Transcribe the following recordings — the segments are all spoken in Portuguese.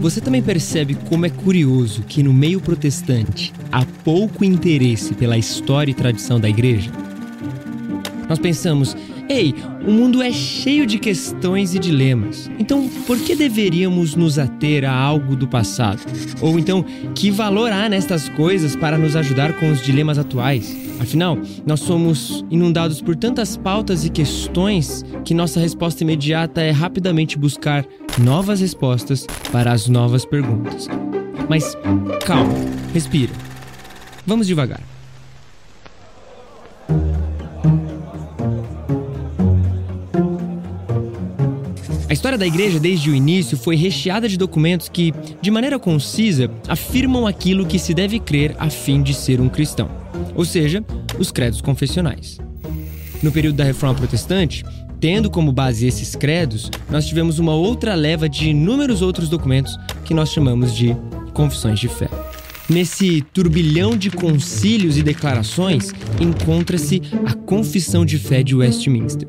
Você também percebe como é curioso que no meio protestante há pouco interesse pela história e tradição da igreja? Nós pensamos, ei, o mundo é cheio de questões e dilemas. Então, por que deveríamos nos ater a algo do passado? Ou então, que valor há nestas coisas para nos ajudar com os dilemas atuais? Afinal, nós somos inundados por tantas pautas e questões que nossa resposta imediata é rapidamente buscar novas respostas para as novas perguntas. Mas calma, respira. Vamos devagar. A história da igreja desde o início foi recheada de documentos que, de maneira concisa, afirmam aquilo que se deve crer a fim de ser um cristão, ou seja, os credos confessionais. No período da Reforma Protestante, tendo como base esses credos, nós tivemos uma outra leva de inúmeros outros documentos que nós chamamos de confissões de fé. Nesse turbilhão de concílios e declarações encontra-se a Confissão de Fé de Westminster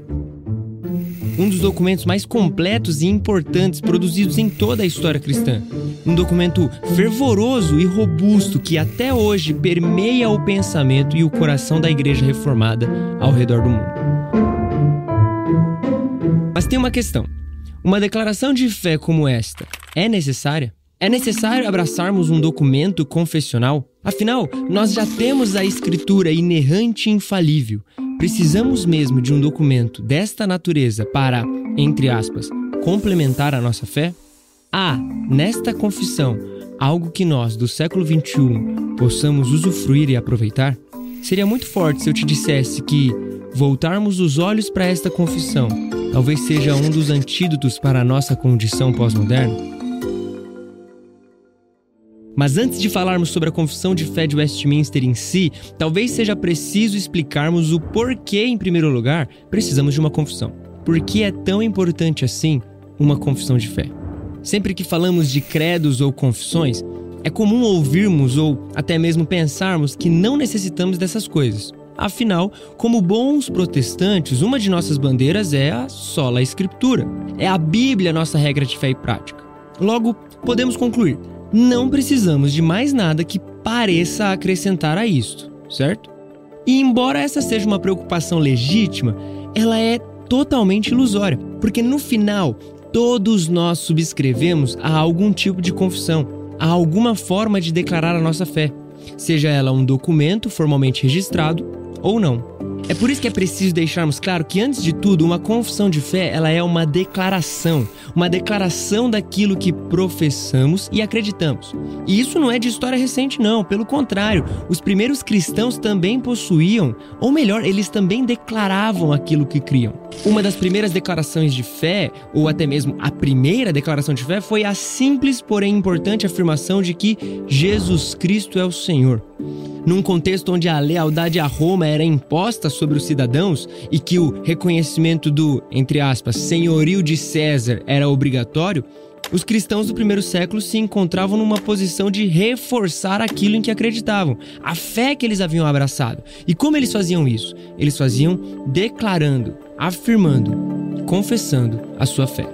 um dos documentos mais completos e importantes produzidos em toda a história cristã. Um documento fervoroso e robusto que até hoje permeia o pensamento e o coração da igreja reformada ao redor do mundo. Mas tem uma questão: uma declaração de fé como esta é necessária? É necessário abraçarmos um documento confessional? Afinal, nós já temos a escritura inerrante e infalível. Precisamos mesmo de um documento desta natureza para, entre aspas, complementar a nossa fé? Há, nesta confissão, algo que nós, do século XXI, possamos usufruir e aproveitar? Seria muito forte se eu te dissesse que voltarmos os olhos para esta confissão talvez seja um dos antídotos para a nossa condição pós-moderna? Mas antes de falarmos sobre a confissão de fé de Westminster em si, talvez seja preciso explicarmos o porquê, em primeiro lugar, precisamos de uma confissão. Por que é tão importante assim uma confissão de fé? Sempre que falamos de credos ou confissões, é comum ouvirmos ou até mesmo pensarmos que não necessitamos dessas coisas. Afinal, como bons protestantes, uma de nossas bandeiras é a sola escritura. É a Bíblia nossa regra de fé e prática. Logo, podemos concluir: não precisamos de mais nada que pareça acrescentar a isto, certo? E embora essa seja uma preocupação legítima, ela é totalmente ilusória, porque no final todos nós subscrevemos a algum tipo de confissão, a alguma forma de declarar a nossa fé, seja ela um documento formalmente registrado ou não. É por isso que é preciso deixarmos claro que, antes de tudo, uma confissão de fé ela é uma declaração, uma declaração daquilo que professamos e acreditamos. E isso não é de história recente, não. Pelo contrário, os primeiros cristãos também possuíam, ou melhor, eles também declaravam aquilo que criam. Uma das primeiras declarações de fé, ou até mesmo a primeira declaração de fé, foi a simples, porém importante afirmação de que Jesus Cristo é o Senhor num contexto onde a lealdade a Roma era imposta sobre os cidadãos e que o reconhecimento do, entre aspas, senhorio de César era obrigatório, os cristãos do primeiro século se encontravam numa posição de reforçar aquilo em que acreditavam, a fé que eles haviam abraçado. E como eles faziam isso? Eles faziam declarando, afirmando, confessando a sua fé.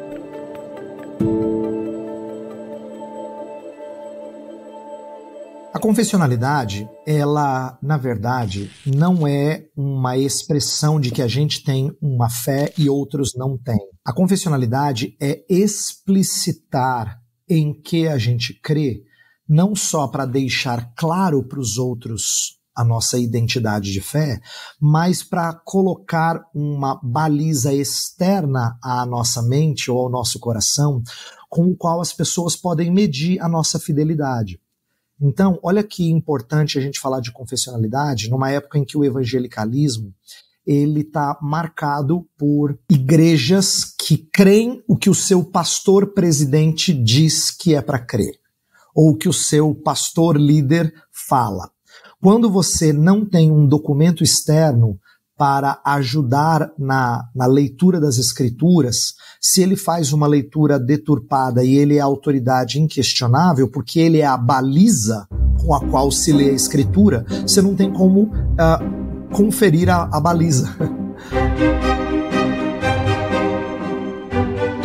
A confessionalidade, ela, na verdade, não é uma expressão de que a gente tem uma fé e outros não têm. A confessionalidade é explicitar em que a gente crê, não só para deixar claro para os outros a nossa identidade de fé, mas para colocar uma baliza externa à nossa mente ou ao nosso coração, com o qual as pessoas podem medir a nossa fidelidade. Então, olha que importante a gente falar de confessionalidade numa época em que o evangelicalismo ele está marcado por igrejas que creem o que o seu pastor presidente diz que é para crer, ou que o seu pastor líder fala. Quando você não tem um documento externo para ajudar na, na leitura das escrituras, se ele faz uma leitura deturpada e ele é autoridade inquestionável, porque ele é a baliza com a qual se lê a escritura, você não tem como uh, conferir a, a baliza.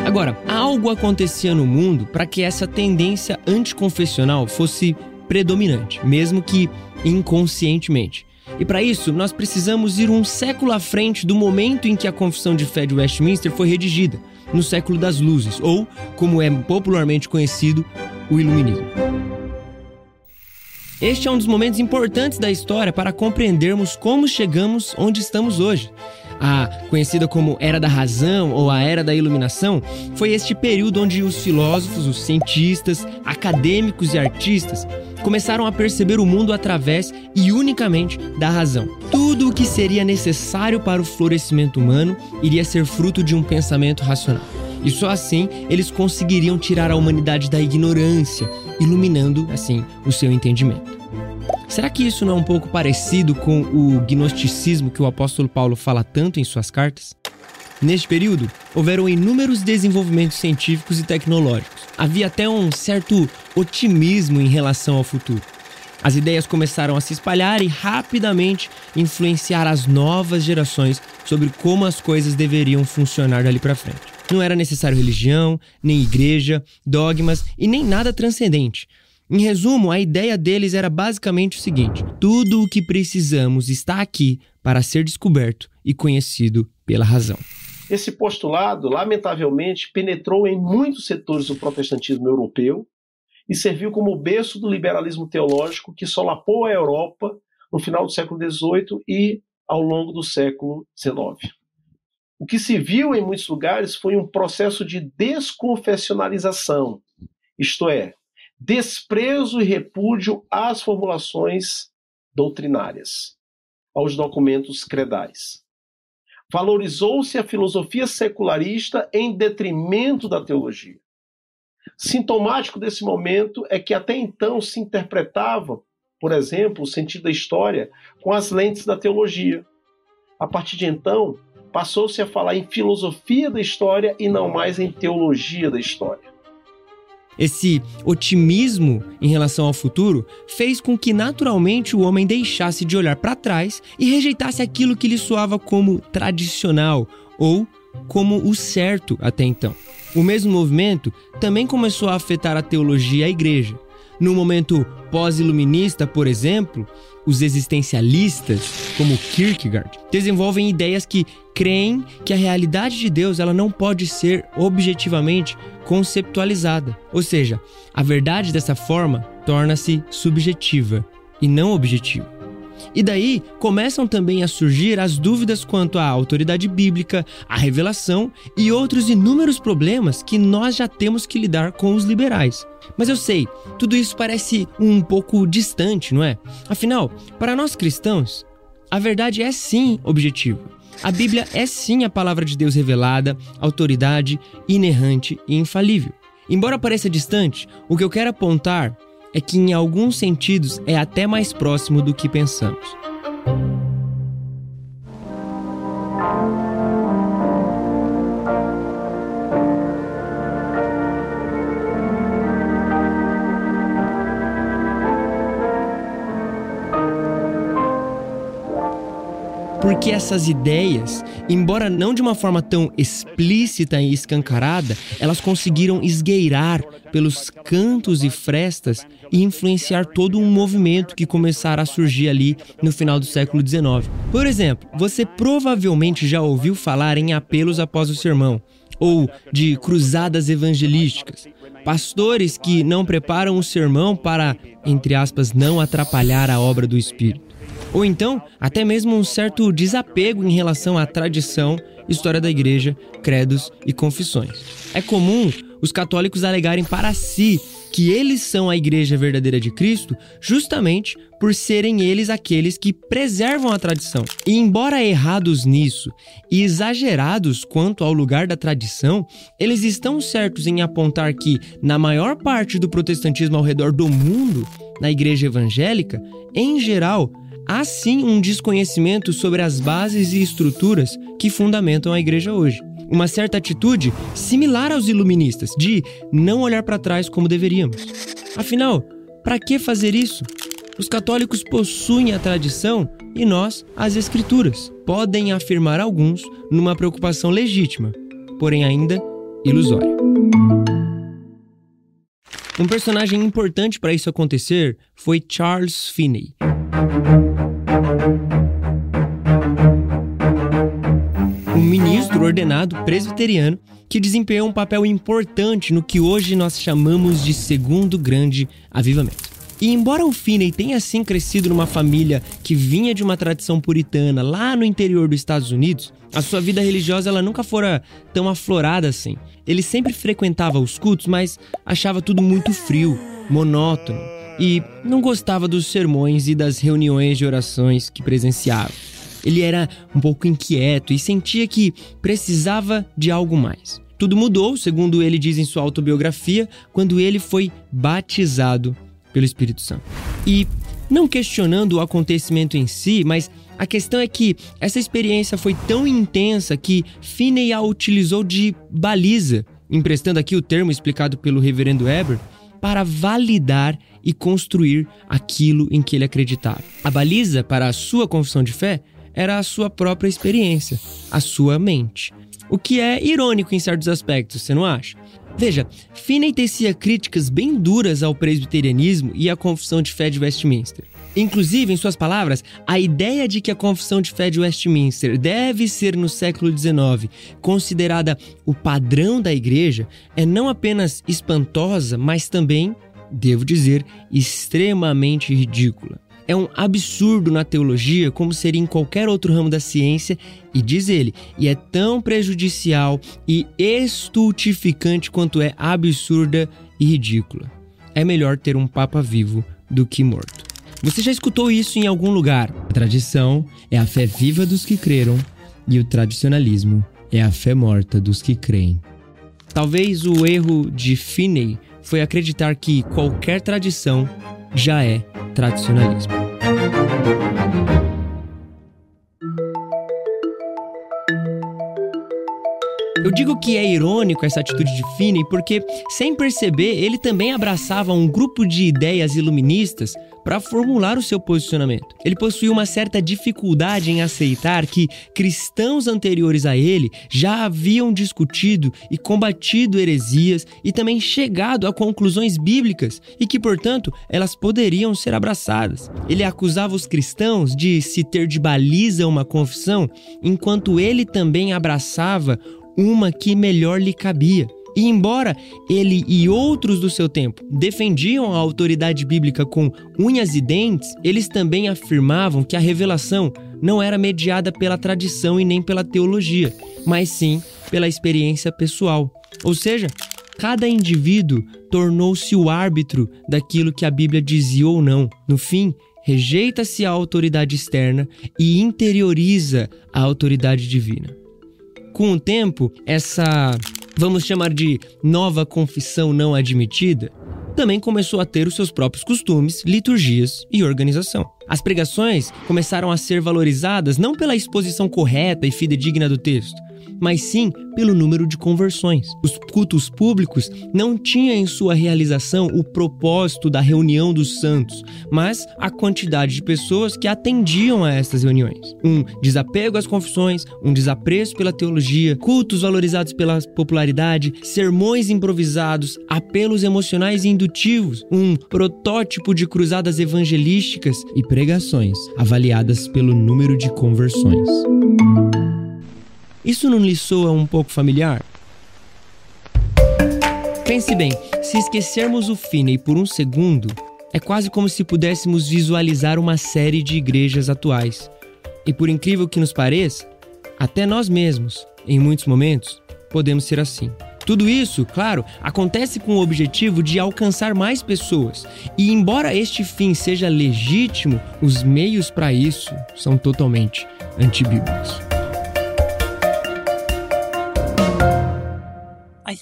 Agora, algo acontecia no mundo para que essa tendência anticonfessional fosse predominante, mesmo que inconscientemente. E para isso, nós precisamos ir um século à frente do momento em que a Confissão de Fé de Westminster foi redigida, no século das luzes, ou, como é popularmente conhecido, o Iluminismo. Este é um dos momentos importantes da história para compreendermos como chegamos onde estamos hoje. A conhecida como Era da Razão ou a Era da Iluminação foi este período onde os filósofos, os cientistas, acadêmicos e artistas começaram a perceber o mundo através e unicamente da razão. Tudo o que seria necessário para o florescimento humano iria ser fruto de um pensamento racional. E só assim eles conseguiriam tirar a humanidade da ignorância, iluminando, assim, o seu entendimento. Será que isso não é um pouco parecido com o gnosticismo que o apóstolo Paulo fala tanto em suas cartas? Neste período, houveram inúmeros desenvolvimentos científicos e tecnológicos. Havia até um certo otimismo em relação ao futuro. As ideias começaram a se espalhar e rapidamente influenciar as novas gerações sobre como as coisas deveriam funcionar dali para frente. Não era necessário religião, nem igreja, dogmas e nem nada transcendente. Em resumo, a ideia deles era basicamente o seguinte: tudo o que precisamos está aqui para ser descoberto e conhecido pela razão. Esse postulado, lamentavelmente, penetrou em muitos setores do protestantismo europeu e serviu como berço do liberalismo teológico que solapou a Europa no final do século XVIII e ao longo do século XIX. O que se viu em muitos lugares foi um processo de desconfessionalização, isto é, desprezo e repúdio às formulações doutrinárias, aos documentos credais. Valorizou-se a filosofia secularista em detrimento da teologia. Sintomático desse momento é que até então se interpretava, por exemplo, o sentido da história com as lentes da teologia. A partir de então, passou-se a falar em filosofia da história e não mais em teologia da história. Esse otimismo em relação ao futuro fez com que naturalmente o homem deixasse de olhar para trás e rejeitasse aquilo que lhe soava como tradicional ou como o certo até então. O mesmo movimento também começou a afetar a teologia e a igreja. No momento pós-iluminista, por exemplo, os existencialistas, como Kierkegaard, desenvolvem ideias que creem que a realidade de Deus ela não pode ser objetivamente conceptualizada. Ou seja, a verdade dessa forma torna-se subjetiva e não objetiva. E daí começam também a surgir as dúvidas quanto à autoridade bíblica, à revelação e outros inúmeros problemas que nós já temos que lidar com os liberais. Mas eu sei, tudo isso parece um pouco distante, não é? Afinal, para nós cristãos, a verdade é sim objetiva. A Bíblia é sim a palavra de Deus revelada, autoridade, inerrante e infalível. Embora pareça distante, o que eu quero apontar é que, em alguns sentidos, é até mais próximo do que pensamos. Porque essas ideias, embora não de uma forma tão explícita e escancarada, elas conseguiram esgueirar pelos cantos e frestas e influenciar todo um movimento que começara a surgir ali no final do século XIX. Por exemplo, você provavelmente já ouviu falar em apelos após o sermão, ou de cruzadas evangelísticas. Pastores que não preparam o sermão para, entre aspas, não atrapalhar a obra do Espírito. Ou então, até mesmo um certo desapego em relação à tradição, história da igreja, credos e confissões. É comum os católicos alegarem para si que eles são a igreja verdadeira de Cristo, justamente por serem eles aqueles que preservam a tradição. E embora errados nisso e exagerados quanto ao lugar da tradição, eles estão certos em apontar que, na maior parte do protestantismo ao redor do mundo, na igreja evangélica, em geral, há sim um desconhecimento sobre as bases e estruturas que fundamentam a igreja hoje. Uma certa atitude similar aos iluministas, de não olhar para trás como deveríamos. Afinal, para que fazer isso? Os católicos possuem a tradição e nós as escrituras. Podem afirmar alguns numa preocupação legítima, porém ainda ilusória. Um personagem importante para isso acontecer foi Charles Finney. Ordenado presbiteriano que desempenhou um papel importante no que hoje nós chamamos de segundo grande avivamento. E embora o Finney tenha assim crescido numa família que vinha de uma tradição puritana lá no interior dos Estados Unidos, a sua vida religiosa ela nunca fora tão aflorada assim. Ele sempre frequentava os cultos, mas achava tudo muito frio, monótono e não gostava dos sermões e das reuniões de orações que presenciava. Ele era um pouco inquieto e sentia que precisava de algo mais. Tudo mudou, segundo ele diz em sua autobiografia, quando ele foi batizado pelo Espírito Santo. E não questionando o acontecimento em si, mas a questão é que essa experiência foi tão intensa que Finney a utilizou de baliza, emprestando aqui o termo explicado pelo reverendo Eber, para validar e construir aquilo em que ele acreditava. A baliza para a sua confissão de fé era a sua própria experiência, a sua mente. O que é irônico em certos aspectos, você não acha? Veja, Finney tecia críticas bem duras ao presbiterianismo e à confissão de fé de Westminster. Inclusive, em suas palavras, a ideia de que a confissão de fé de Westminster deve ser no século XIX considerada o padrão da igreja é não apenas espantosa, mas também, devo dizer, extremamente ridícula é um absurdo na teologia como seria em qualquer outro ramo da ciência, e diz ele, e é tão prejudicial e estultificante quanto é absurda e ridícula. É melhor ter um papa vivo do que morto. Você já escutou isso em algum lugar? A tradição é a fé viva dos que creram e o tradicionalismo é a fé morta dos que creem. Talvez o erro de Finney foi acreditar que qualquer tradição já é tradicionalismo. Eu digo que é irônico essa atitude de Finney porque, sem perceber, ele também abraçava um grupo de ideias iluministas para formular o seu posicionamento. Ele possuía uma certa dificuldade em aceitar que cristãos anteriores a ele já haviam discutido e combatido heresias e também chegado a conclusões bíblicas e que, portanto, elas poderiam ser abraçadas. Ele acusava os cristãos de se ter de baliza uma confissão, enquanto ele também abraçava uma que melhor lhe cabia. E embora ele e outros do seu tempo defendiam a autoridade bíblica com unhas e dentes, eles também afirmavam que a revelação não era mediada pela tradição e nem pela teologia, mas sim pela experiência pessoal. Ou seja, cada indivíduo tornou-se o árbitro daquilo que a Bíblia dizia ou não. No fim, rejeita-se a autoridade externa e interioriza a autoridade divina. Com o tempo, essa, vamos chamar de nova confissão não admitida, também começou a ter os seus próprios costumes, liturgias e organização. As pregações começaram a ser valorizadas não pela exposição correta e fidedigna do texto, mas sim pelo número de conversões. Os cultos públicos não tinham em sua realização o propósito da reunião dos santos, mas a quantidade de pessoas que atendiam a estas reuniões. Um desapego às confissões, um desapreço pela teologia, cultos valorizados pela popularidade, sermões improvisados, apelos emocionais e indutivos, um protótipo de cruzadas evangelísticas e pregações avaliadas pelo número de conversões. Isso não lhe soa um pouco familiar? Pense bem, se esquecermos o Finney por um segundo, é quase como se pudéssemos visualizar uma série de igrejas atuais. E por incrível que nos pareça, até nós mesmos, em muitos momentos, podemos ser assim. Tudo isso, claro, acontece com o objetivo de alcançar mais pessoas. E embora este fim seja legítimo, os meios para isso são totalmente antibíblicos.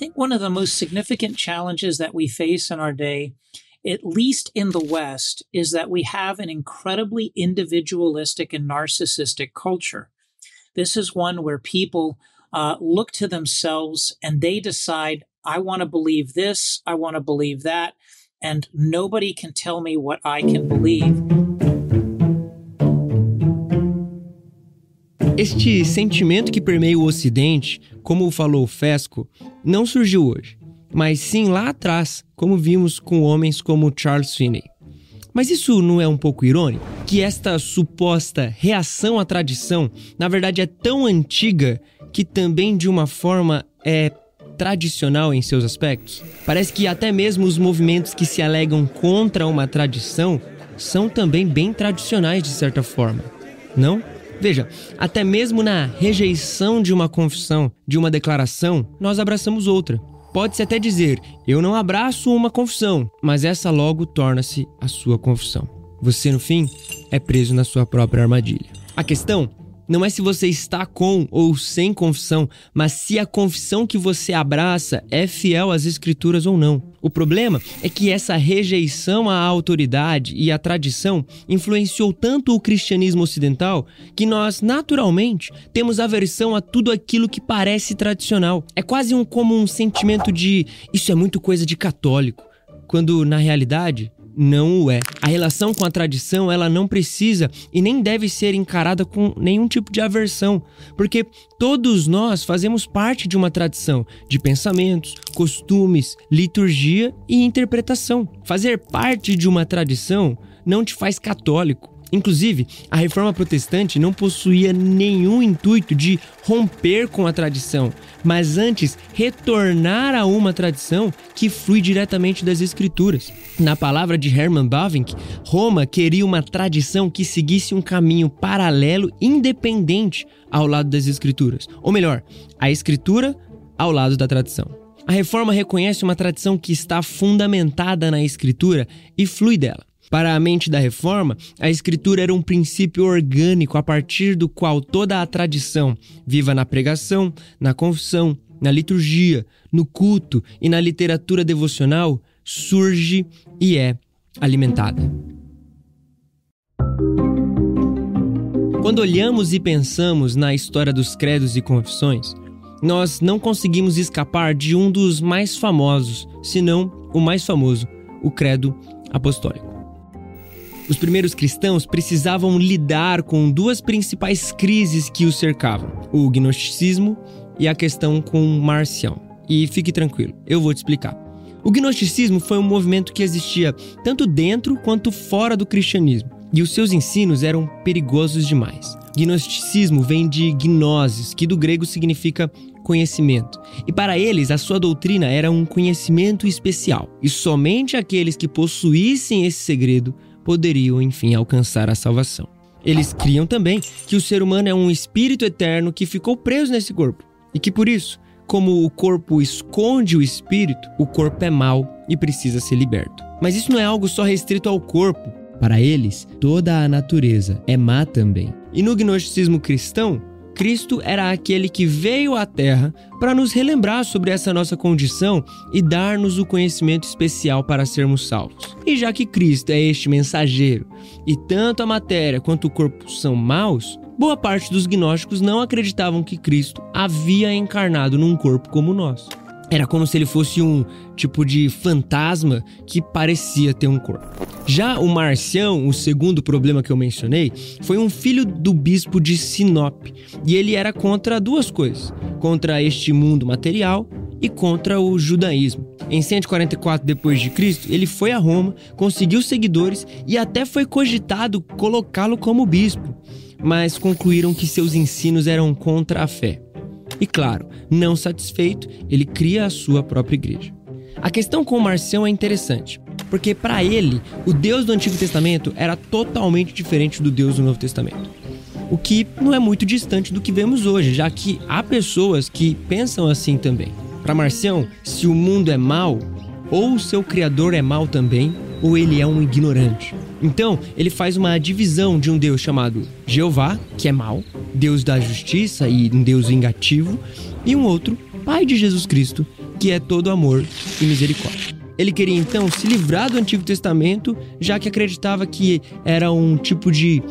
Think one of the most significant challenges that we face in our day, at least in the West, is that we have an incredibly individualistic and narcissistic culture. This is one where people uh, look to themselves and they decide, I want to believe this, I want to believe that, and nobody can tell me what I can believe. Este sentimento que permeia o Ocidente, como falou Fesco, não surgiu hoje, mas sim lá atrás, como vimos com homens como Charles Finney. Mas isso não é um pouco irônico? Que esta suposta reação à tradição, na verdade, é tão antiga que também, de uma forma, é tradicional em seus aspectos? Parece que até mesmo os movimentos que se alegam contra uma tradição são também bem tradicionais de certa forma, não? Veja, até mesmo na rejeição de uma confissão, de uma declaração, nós abraçamos outra. Pode-se até dizer, eu não abraço uma confissão, mas essa logo torna-se a sua confissão. Você, no fim, é preso na sua própria armadilha. A questão não é se você está com ou sem confissão, mas se a confissão que você abraça é fiel às escrituras ou não. O problema é que essa rejeição à autoridade e à tradição influenciou tanto o cristianismo ocidental que nós, naturalmente, temos aversão a tudo aquilo que parece tradicional. É quase um, como um sentimento de isso é muito coisa de católico, quando na realidade não o é. A relação com a tradição, ela não precisa e nem deve ser encarada com nenhum tipo de aversão, porque todos nós fazemos parte de uma tradição de pensamentos, costumes, liturgia e interpretação. Fazer parte de uma tradição não te faz católico. Inclusive, a reforma protestante não possuía nenhum intuito de romper com a tradição, mas antes retornar a uma tradição que flui diretamente das escrituras. Na palavra de Hermann Bavinck, Roma queria uma tradição que seguisse um caminho paralelo independente ao lado das escrituras, ou melhor, a escritura ao lado da tradição. A reforma reconhece uma tradição que está fundamentada na escritura e flui dela. Para a mente da reforma, a escritura era um princípio orgânico a partir do qual toda a tradição, viva na pregação, na confissão, na liturgia, no culto e na literatura devocional, surge e é alimentada. Quando olhamos e pensamos na história dos credos e confissões, nós não conseguimos escapar de um dos mais famosos, se não o mais famoso, o credo apostólico. Os primeiros cristãos precisavam lidar com duas principais crises que os cercavam: o gnosticismo e a questão com Marcião. E fique tranquilo, eu vou te explicar. O gnosticismo foi um movimento que existia tanto dentro quanto fora do cristianismo, e os seus ensinos eram perigosos demais. Gnosticismo vem de gnosis, que do grego significa conhecimento. E para eles, a sua doutrina era um conhecimento especial, e somente aqueles que possuíssem esse segredo poderiam, enfim, alcançar a salvação. Eles criam também que o ser humano é um espírito eterno que ficou preso nesse corpo e que por isso, como o corpo esconde o espírito, o corpo é mau e precisa ser liberto. Mas isso não é algo só restrito ao corpo. Para eles, toda a natureza é má também. E no gnosticismo cristão, Cristo era aquele que veio à Terra para nos relembrar sobre essa nossa condição e dar-nos o conhecimento especial para sermos salvos. E já que Cristo é este mensageiro e tanto a matéria quanto o corpo são maus, boa parte dos gnósticos não acreditavam que Cristo havia encarnado num corpo como o nosso. Era como se ele fosse um tipo de fantasma que parecia ter um corpo. Já o Marcião, o segundo problema que eu mencionei, foi um filho do bispo de Sinop, e ele era contra duas coisas: contra este mundo material e contra o judaísmo. Em 144 depois de Cristo, ele foi a Roma, conseguiu seguidores e até foi cogitado colocá-lo como bispo, mas concluíram que seus ensinos eram contra a fé. E claro, não satisfeito, ele cria a sua própria igreja. A questão com Marcião é interessante, porque para ele, o Deus do Antigo Testamento era totalmente diferente do Deus do Novo Testamento. O que não é muito distante do que vemos hoje, já que há pessoas que pensam assim também. Para Marcião, se o mundo é mau, ou seu criador é mau também, ou ele é um ignorante. Então, ele faz uma divisão de um Deus chamado Jeová, que é mau, Deus da justiça e um Deus vingativo, e um outro, Pai de Jesus Cristo, que é todo amor e misericórdia. Ele queria então se livrar do Antigo Testamento, já que acreditava que era um tipo de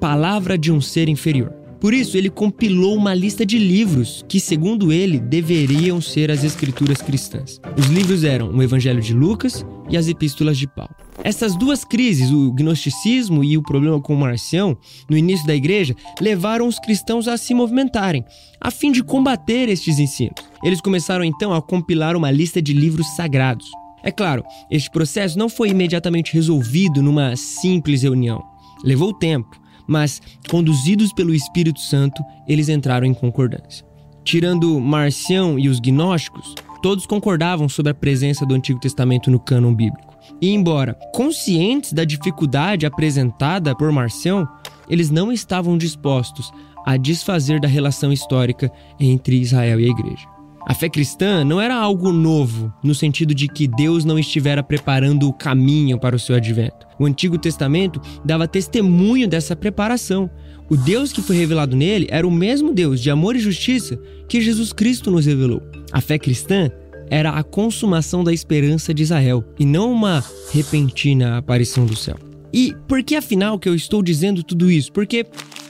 palavra de um ser inferior. Por isso, ele compilou uma lista de livros que, segundo ele, deveriam ser as escrituras cristãs. Os livros eram o Evangelho de Lucas e as Epístolas de Paulo. Essas duas crises, o gnosticismo e o problema com Marcião, no início da igreja, levaram os cristãos a se movimentarem, a fim de combater estes ensinos. Eles começaram então a compilar uma lista de livros sagrados. É claro, este processo não foi imediatamente resolvido numa simples reunião. Levou tempo mas, conduzidos pelo Espírito Santo, eles entraram em concordância. Tirando Marcião e os gnósticos, todos concordavam sobre a presença do Antigo Testamento no cânon bíblico. E, embora conscientes da dificuldade apresentada por Marcião, eles não estavam dispostos a desfazer da relação histórica entre Israel e a igreja. A fé cristã não era algo novo, no sentido de que Deus não estivera preparando o caminho para o seu advento. O Antigo Testamento dava testemunho dessa preparação. O Deus que foi revelado nele era o mesmo Deus de amor e justiça que Jesus Cristo nos revelou. A fé cristã era a consumação da esperança de Israel e não uma repentina aparição do céu. E por que afinal que eu estou dizendo tudo isso? Porque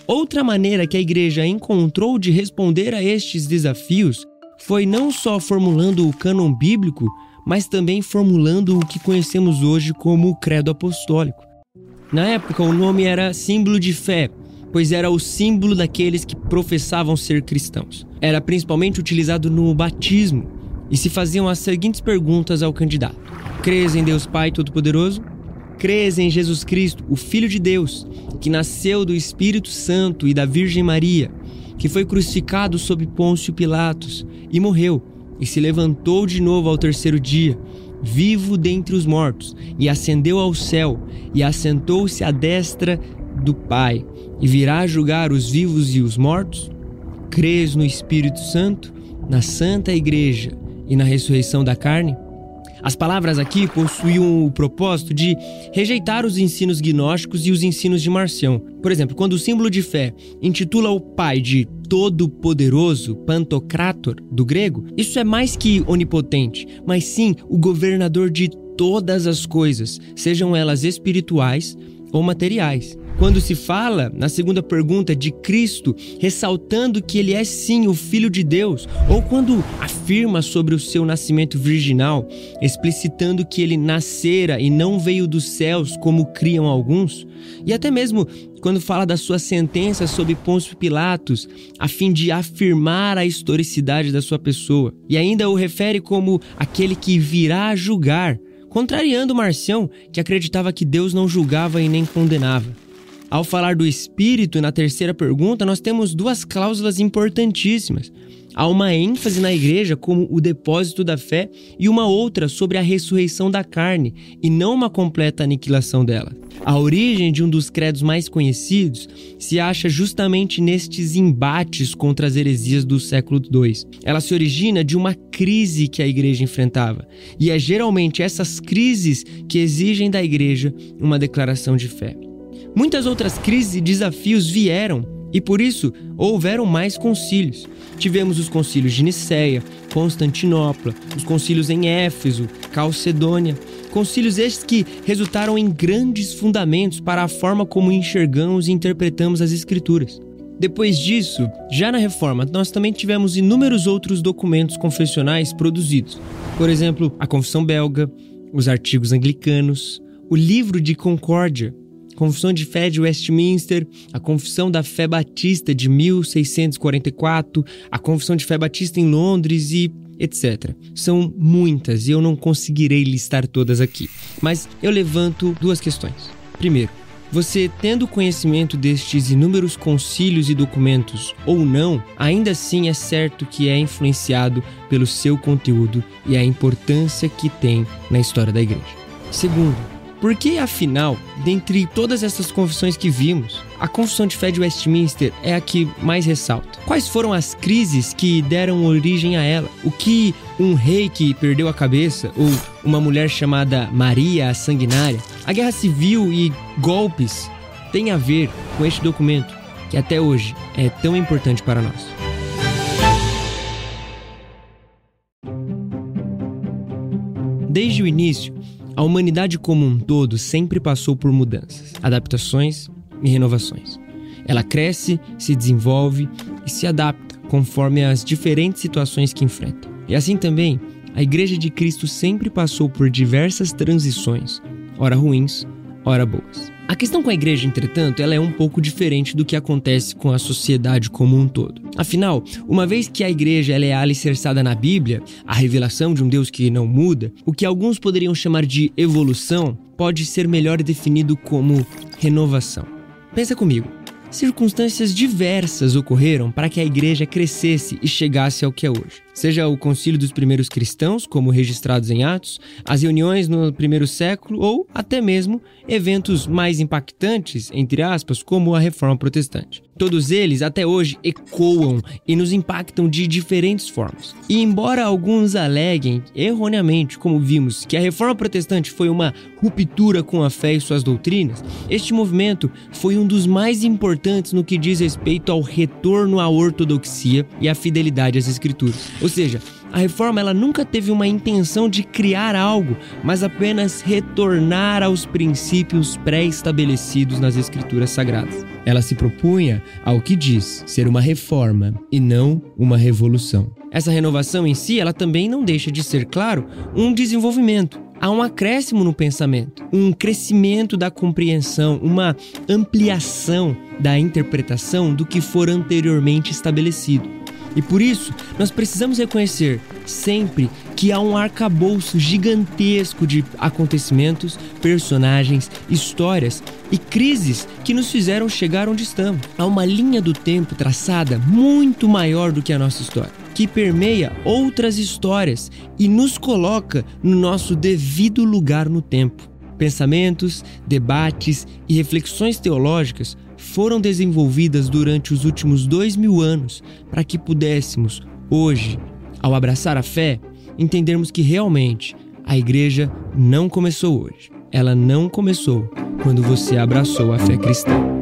outra maneira que a igreja encontrou de responder a estes desafios foi não só formulando o cânon bíblico, mas também formulando o que conhecemos hoje como o Credo Apostólico. Na época, o nome era símbolo de fé, pois era o símbolo daqueles que professavam ser cristãos. Era principalmente utilizado no batismo e se faziam as seguintes perguntas ao candidato: Crês em Deus Pai Todo-Poderoso? Crês em Jesus Cristo, o Filho de Deus, que nasceu do Espírito Santo e da Virgem Maria? Que foi crucificado sob Pôncio Pilatos e morreu, e se levantou de novo ao terceiro dia, vivo dentre os mortos, e ascendeu ao céu, e assentou-se à destra do Pai, e virá julgar os vivos e os mortos? Crês no Espírito Santo, na Santa Igreja e na ressurreição da carne? As palavras aqui possuíam o propósito de rejeitar os ensinos gnósticos e os ensinos de Marcião. Por exemplo, quando o símbolo de fé intitula o Pai de Todo-Poderoso, Pantocrator, do grego, isso é mais que onipotente, mas sim o governador de todas as coisas, sejam elas espirituais ou materiais. Quando se fala, na segunda pergunta, de Cristo, ressaltando que ele é sim o Filho de Deus, ou quando afirma sobre o seu nascimento virginal, explicitando que ele nascera e não veio dos céus, como criam alguns, e até mesmo quando fala da sua sentença sobre Pôncio Pilatos, a fim de afirmar a historicidade da sua pessoa, e ainda o refere como aquele que virá julgar, contrariando Marcião, que acreditava que Deus não julgava e nem condenava. Ao falar do espírito, na terceira pergunta, nós temos duas cláusulas importantíssimas. Há uma ênfase na igreja como o depósito da fé e uma outra sobre a ressurreição da carne e não uma completa aniquilação dela. A origem de um dos credos mais conhecidos se acha justamente nestes embates contra as heresias do século II. Ela se origina de uma crise que a igreja enfrentava, e é geralmente essas crises que exigem da igreja uma declaração de fé. Muitas outras crises e desafios vieram e por isso houveram mais concílios. Tivemos os concílios de Nicéia, Constantinopla, os concílios em Éfeso, Calcedônia, concílios estes que resultaram em grandes fundamentos para a forma como enxergamos e interpretamos as escrituras. Depois disso, já na reforma, nós também tivemos inúmeros outros documentos confessionais produzidos. Por exemplo, a Confissão Belga, os artigos anglicanos, o Livro de Concórdia, Confissão de Fé de Westminster, a Confissão da Fé Batista de 1644, a Confissão de Fé Batista em Londres e etc. São muitas e eu não conseguirei listar todas aqui, mas eu levanto duas questões. Primeiro, você tendo conhecimento destes inúmeros concílios e documentos ou não, ainda assim é certo que é influenciado pelo seu conteúdo e a importância que tem na história da igreja. Segundo, por que, afinal, dentre todas essas confissões que vimos, a Confissão de Fé de Westminster é a que mais ressalta? Quais foram as crises que deram origem a ela? O que um rei que perdeu a cabeça, ou uma mulher chamada Maria a Sanguinária, a guerra civil e golpes têm a ver com este documento que até hoje é tão importante para nós? Desde o início, a humanidade como um todo sempre passou por mudanças, adaptações e renovações. Ela cresce, se desenvolve e se adapta conforme as diferentes situações que enfrenta. E assim também, a Igreja de Cristo sempre passou por diversas transições, ora ruins, ora boas. A questão com a igreja, entretanto, ela é um pouco diferente do que acontece com a sociedade como um todo. Afinal, uma vez que a igreja ela é alicerçada na Bíblia, a revelação de um Deus que não muda, o que alguns poderiam chamar de evolução pode ser melhor definido como renovação. Pensa comigo. Circunstâncias diversas ocorreram para que a igreja crescesse e chegasse ao que é hoje seja o concílio dos primeiros cristãos, como registrados em Atos, as reuniões no primeiro século ou até mesmo eventos mais impactantes, entre aspas, como a reforma protestante. Todos eles até hoje ecoam e nos impactam de diferentes formas. E embora alguns aleguem erroneamente, como vimos, que a reforma protestante foi uma ruptura com a fé e suas doutrinas, este movimento foi um dos mais importantes no que diz respeito ao retorno à ortodoxia e à fidelidade às escrituras. Ou seja, a reforma ela nunca teve uma intenção de criar algo, mas apenas retornar aos princípios pré-estabelecidos nas escrituras sagradas. Ela se propunha ao que diz ser uma reforma e não uma revolução. Essa renovação em si, ela também não deixa de ser, claro, um desenvolvimento. Há um acréscimo no pensamento, um crescimento da compreensão, uma ampliação da interpretação do que for anteriormente estabelecido. E por isso, nós precisamos reconhecer sempre que há um arcabouço gigantesco de acontecimentos, personagens, histórias e crises que nos fizeram chegar onde estamos. Há uma linha do tempo traçada muito maior do que a nossa história, que permeia outras histórias e nos coloca no nosso devido lugar no tempo. Pensamentos, debates e reflexões teológicas foram desenvolvidas durante os últimos dois mil anos para que pudéssemos, hoje, ao abraçar a fé, entendermos que realmente a igreja não começou hoje. Ela não começou quando você abraçou a fé cristã.